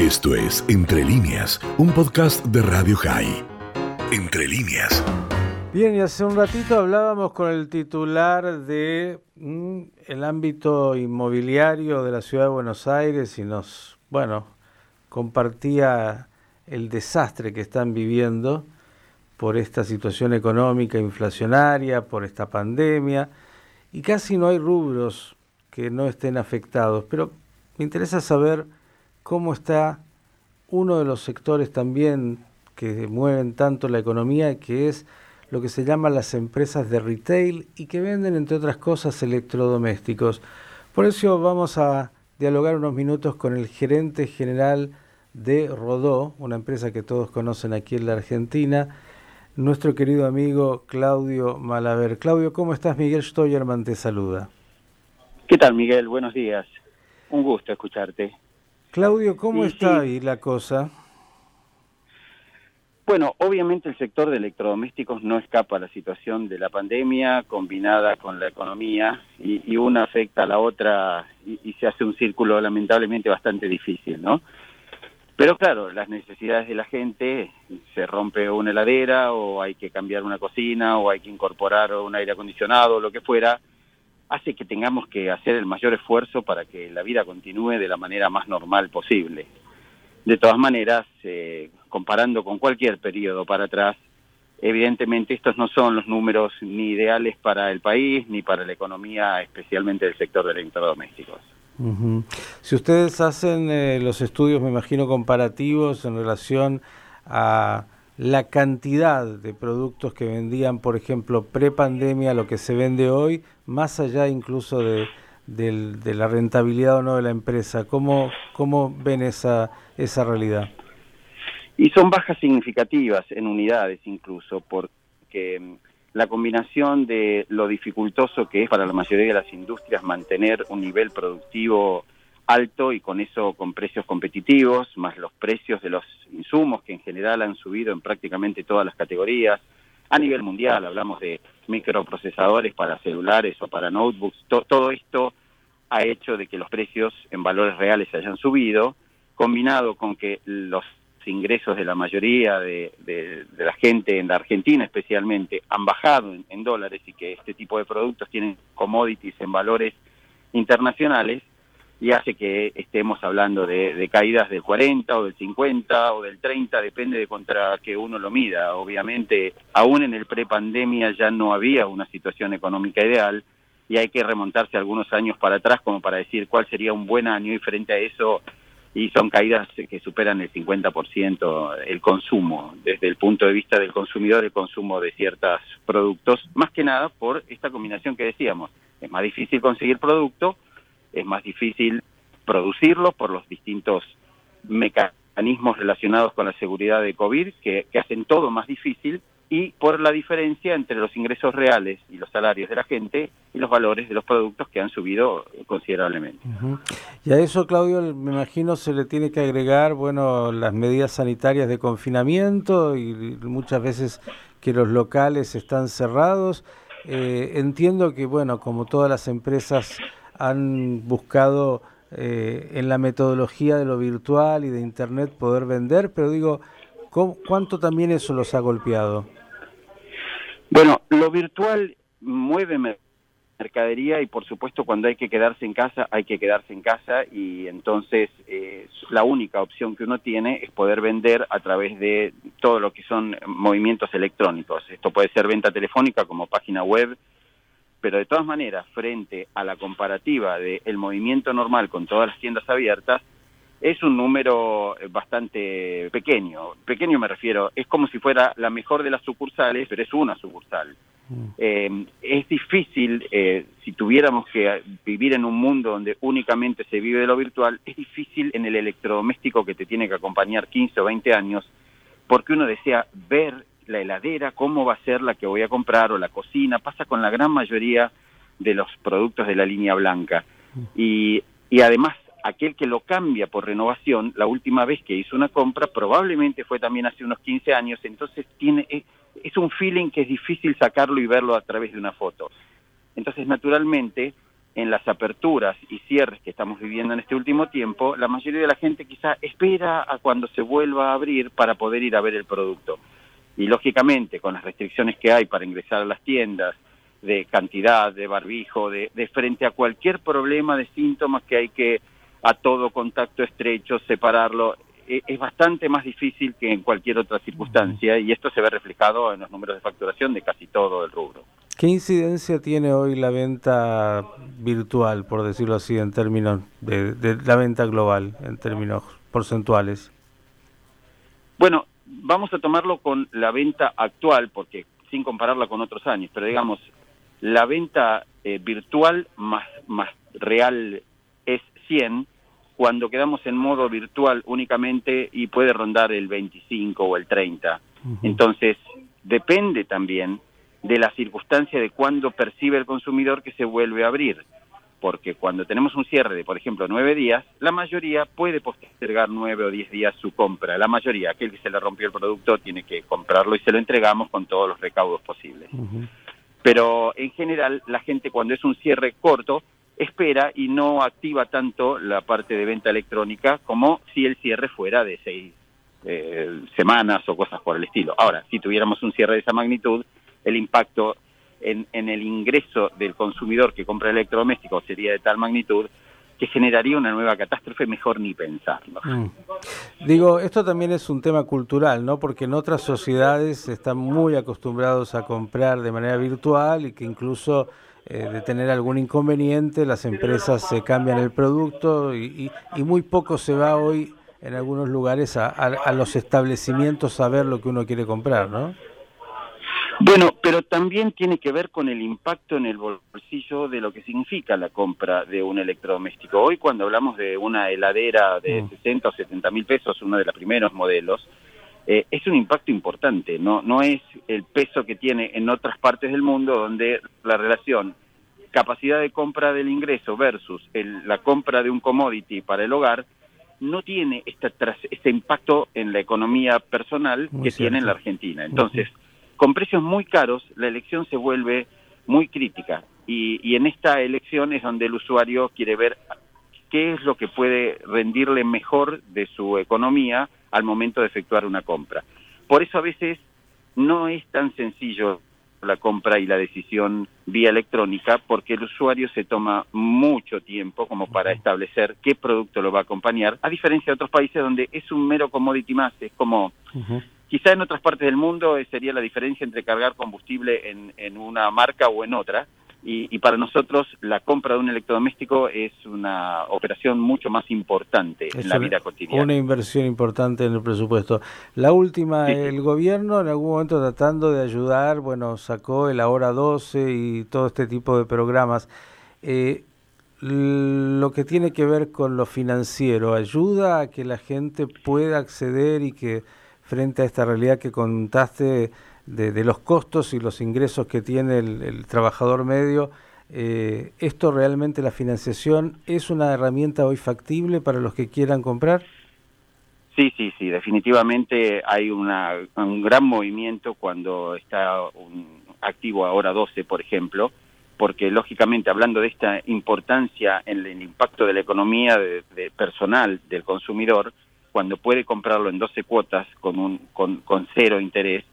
Esto es Entre líneas, un podcast de Radio High. Entre líneas. Bien, y hace un ratito hablábamos con el titular de mm, el ámbito inmobiliario de la ciudad de Buenos Aires y nos, bueno, compartía el desastre que están viviendo por esta situación económica inflacionaria, por esta pandemia, y casi no hay rubros que no estén afectados. Pero me interesa saber cómo está uno de los sectores también que mueven tanto la economía, que es lo que se llama las empresas de retail y que venden, entre otras cosas, electrodomésticos. Por eso vamos a dialogar unos minutos con el gerente general de Rodó, una empresa que todos conocen aquí en la Argentina, nuestro querido amigo Claudio Malaver. Claudio, ¿cómo estás? Miguel Stoyerman te saluda. ¿Qué tal, Miguel? Buenos días. Un gusto escucharte. Claudio, ¿cómo está ahí la cosa? Bueno, obviamente el sector de electrodomésticos no escapa a la situación de la pandemia combinada con la economía y, una afecta a la otra y, se hace un círculo lamentablemente bastante difícil, ¿no? Pero claro, las necesidades de la gente, se rompe una heladera o hay que cambiar una cocina o hay que incorporar un aire acondicionado o lo que fuera, hace que tengamos que hacer el mayor esfuerzo para que la vida continúe de la manera más normal posible. De todas maneras, eh, comparando con cualquier periodo para atrás, evidentemente estos no son los números ni ideales para el país ni para la economía, especialmente del sector de electrodomésticos. Si ustedes hacen eh, los estudios, me imagino, comparativos en relación a la cantidad de productos que vendían, por ejemplo, pre-pandemia, lo que se vende hoy, más allá incluso de, la rentabilidad o no de la empresa. ¿Cómo, cómo ven esa, esa realidad? Y son bajas significativas en unidades incluso, porque mm, la combinación de lo dificultoso que es para la mayoría de las industrias mantener un nivel productivo alto y con eso con precios competitivos, más los precios de los insumos que en general han subido en prácticamente todas las categorías. A nivel mundial hablamos de microprocesadores para celulares o para notebooks. todo esto ha hecho de que los precios en valores reales se hayan subido, combinado con que los ingresos de la mayoría de, la gente en la Argentina especialmente han bajado en dólares y que este tipo de productos tienen commodities en valores internacionales, y hace que estemos hablando de, caídas del 40 o del 50 o del 30, depende de contra que uno lo mida. Obviamente, aún en el prepandemia ya no había una situación económica ideal y hay que remontarse algunos años para atrás como para decir cuál sería un buen año y frente a eso y son caídas que superan el 50% el consumo, desde el punto de vista del consumidor, el consumo de ciertos productos, más que nada por esta combinación que decíamos. Es más difícil conseguir producto, es más difícil producirlo por los distintos mecanismos relacionados con la seguridad de COVID que, hacen todo más difícil y por la diferencia entre los ingresos reales y los salarios de la gente y los valores de los productos que han subido considerablemente. Y a eso, Claudio, me imagino se le tiene que agregar, bueno, las medidas sanitarias de confinamiento y muchas veces que los locales están cerrados. Eh, entiendo que, bueno, como todas las empresas han buscado eh, en la metodología de lo virtual y de Internet poder vender, pero digo, ¿cuánto también eso los ha golpeado? Bueno, lo virtual mueve mercadería y por supuesto cuando hay que quedarse en casa, hay que quedarse en casa y entonces eh, la única opción que uno tiene es poder vender a través de todo lo que son movimientos electrónicos. Esto puede ser venta telefónica como página web, pero de todas maneras, frente a la comparativa del movimiento normal con todas las tiendas abiertas, es un número eh, bastante pequeño. Pequeño me refiero, es como si fuera la mejor de las sucursales, pero es una sucursal. Mm. Eh, es difícil, eh, si tuviéramos que vivir en un mundo donde únicamente se vive de lo virtual, es difícil en el electrodoméstico que te tiene que acompañar 15 o 20 años, porque uno desea ver la heladera, cómo va a ser la que voy a comprar o la cocina, pasa con la gran mayoría de los productos de la línea blanca. Y, y además, aquel que lo cambia por renovación, la última vez que hizo una compra probablemente fue también hace unos 15 años, entonces tiene es un feeling que es difícil sacarlo y verlo a través de una foto. Entonces, naturalmente, en las aperturas y cierres que estamos viviendo en este último tiempo, la mayoría de la gente quizá espera a cuando se vuelva a abrir para poder ir a ver el producto. Y lógicamente, con las restricciones que hay para ingresar a las tiendas, de cantidad, de barbijo, de, de frente a cualquier problema de síntomas que hay que a todo contacto estrecho separarlo, e, es bastante más difícil que en cualquier otra circunstancia y esto se ve reflejado en los números de facturación de casi todo el rubro. ¿Qué incidencia tiene hoy la venta virtual, por decirlo así, en términos de, la venta global, en términos porcentuales? Bueno, vamos a tomarlo con la venta actual, porque sin compararla con otros años, pero digamos, la venta eh, virtual más, más real es 100, cuando quedamos en modo virtual únicamente y puede rondar el 25 o el 30. Entonces, depende también de la circunstancia de cuándo percibe el consumidor que se vuelve a abrir. Porque cuando tenemos un cierre de, por ejemplo, nueve días, la mayoría puede postergar nueve o diez días su compra. La mayoría, aquel que se le rompió el producto, tiene que comprarlo y se lo entregamos con todos los recaudos posibles. Pero en general, la gente cuando es un cierre corto, espera y no activa tanto la parte de venta electrónica como si el cierre fuera de seis eh, semanas o cosas por el estilo. Ahora, si tuviéramos un cierre de esa magnitud, el impacto en, el ingreso del consumidor que compra electrodomésticos sería de tal magnitud que generaría una nueva catástrofe, mejor ni pensarlo. Mm. Digo, esto también es un tema cultural, ¿no? Porque en otras sociedades están muy acostumbrados a comprar de manera virtual y que incluso eh, de tener algún inconveniente las empresas se cambian el producto y, muy poco se va hoy en algunos lugares a, a los establecimientos a ver lo que uno quiere comprar, ¿no? Bueno, pero también tiene que ver con el impacto en el bolsillo de lo que significa la compra de un electrodoméstico. Hoy cuando hablamos de una heladera de 60 mm. o 70 mil pesos, uno de los primeros modelos, eh, es un impacto importante, no, no es el peso que tiene en otras partes del mundo donde la relación capacidad de compra del ingreso versus la compra de un commodity para el hogar no tiene este impacto en la economía personal que tiene en la Argentina. Entonces, con precios muy caros, la elección se vuelve muy crítica. Y, en esta elección es donde el usuario quiere ver qué es lo que puede rendirle mejor de su economía al momento de efectuar una compra. Por eso a veces no es tan sencillo la compra y la decisión vía electrónica porque el usuario se toma mucho tiempo como para establecer qué producto lo va a acompañar, a diferencia de otros países donde es un mero commodity más, es como Quizá en otras partes del mundo eh, sería la diferencia entre cargar combustible en, una marca o en otra. Y, para nosotros la compra de un electrodoméstico es una operación mucho más importante en la vida cotidiana. Una inversión importante en el presupuesto. La última, el gobierno en algún momento tratando de ayudar, bueno, sacó el Ahora 12 y todo este tipo de programas. Eh, lo que tiene que ver con lo financiero, ¿ayuda a que la gente pueda acceder y que frente a esta realidad que contaste de, los costos y los ingresos que tiene el, trabajador medio, eh, ¿esto realmente la financiación es una herramienta hoy factible para los que quieran comprar? Sí, sí, sí, definitivamente hay una, un gran movimiento cuando está un activo ahora 12, por ejemplo, porque lógicamente hablando de esta importancia en el impacto de la economía de personal del consumidor, cuando puede comprarlo en 12 cuotas con, un, con, con cero interés,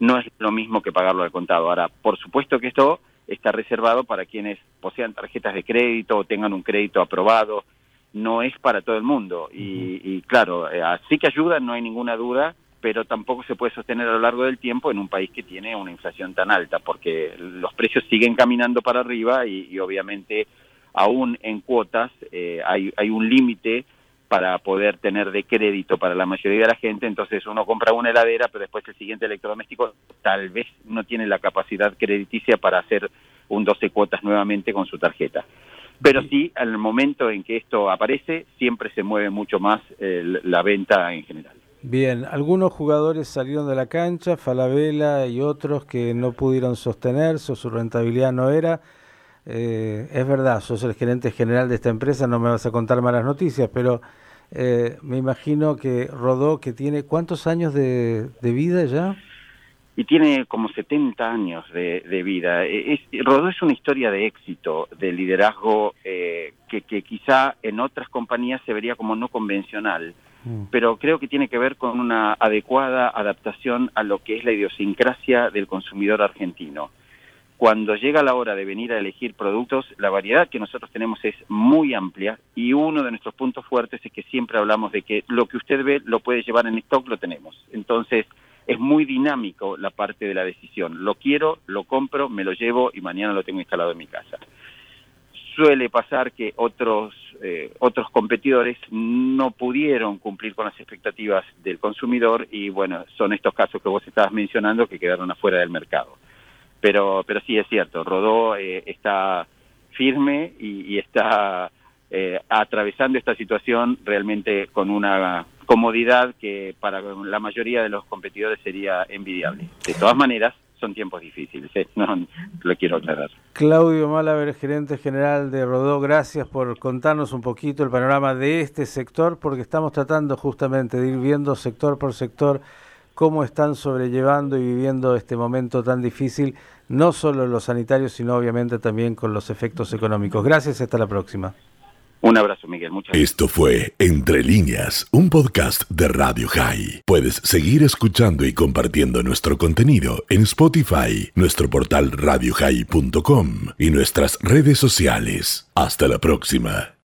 no es lo mismo que pagarlo al contado. Ahora, por supuesto que esto está reservado para quienes posean tarjetas de crédito o tengan un crédito aprobado, no es para todo el mundo. Y, y claro, eh, así que ayuda, no hay ninguna duda, pero tampoco se puede sostener a lo largo del tiempo en un país que tiene una inflación tan alta, porque los precios siguen caminando para arriba y, obviamente aún en cuotas eh, hay, hay un límite para poder tener de crédito para la mayoría de la gente, entonces uno compra una heladera, pero después el siguiente electrodoméstico tal vez no tiene la capacidad crediticia para hacer un 12 cuotas nuevamente con su tarjeta. Pero sí, al momento en que esto aparece, siempre se mueve mucho más la venta en general. Bien, algunos jugadores salieron de la cancha, Falabella y otros que no pudieron sostenerse o su rentabilidad no era. Eh, es verdad, sos el gerente general de esta empresa, no me vas a contar malas noticias, pero eh, me imagino que Rodó, que tiene cuántos años de, vida ya? y tiene como 70 años de, vida. E, es, Rodó es una historia de éxito, de liderazgo eh, que, que, quizá en otras compañías se vería como no convencional, mm. pero creo que tiene que ver con una adecuada adaptación a lo que es la idiosincrasia del consumidor argentino. Cuando llega la hora de venir a elegir productos, la variedad que nosotros tenemos es muy amplia y uno de nuestros puntos fuertes es que siempre hablamos de que lo que usted ve lo puede llevar en stock, lo tenemos. Entonces, es muy dinámico la parte de la decisión. Lo quiero, lo compro, me lo llevo y mañana lo tengo instalado en mi casa. Suele pasar que otros, eh, otros competidores no pudieron cumplir con las expectativas del consumidor y bueno, son estos casos que vos estabas mencionando que quedaron afuera del mercado. Pero, pero sí es cierto, Rodó eh, está firme y, está eh, atravesando esta situación realmente con una comodidad que para la mayoría de los competidores sería envidiable. De todas maneras, son tiempos difíciles, ¿eh? no, lo quiero aclarar. Claudio Malaver, gerente general de Rodó, gracias por contarnos un poquito el panorama de este sector, porque estamos tratando justamente de ir viendo sector por sector cómo están sobrellevando y viviendo este momento tan difícil, no solo los sanitarios, sino obviamente también con los efectos económicos. Gracias, hasta la próxima. Un abrazo, Miguel. Muchas gracias. Esto fue Entre líneas, un podcast de Radio High. Puedes seguir escuchando y compartiendo nuestro contenido en Spotify, nuestro portal radiohigh.com y nuestras redes sociales. Hasta la próxima.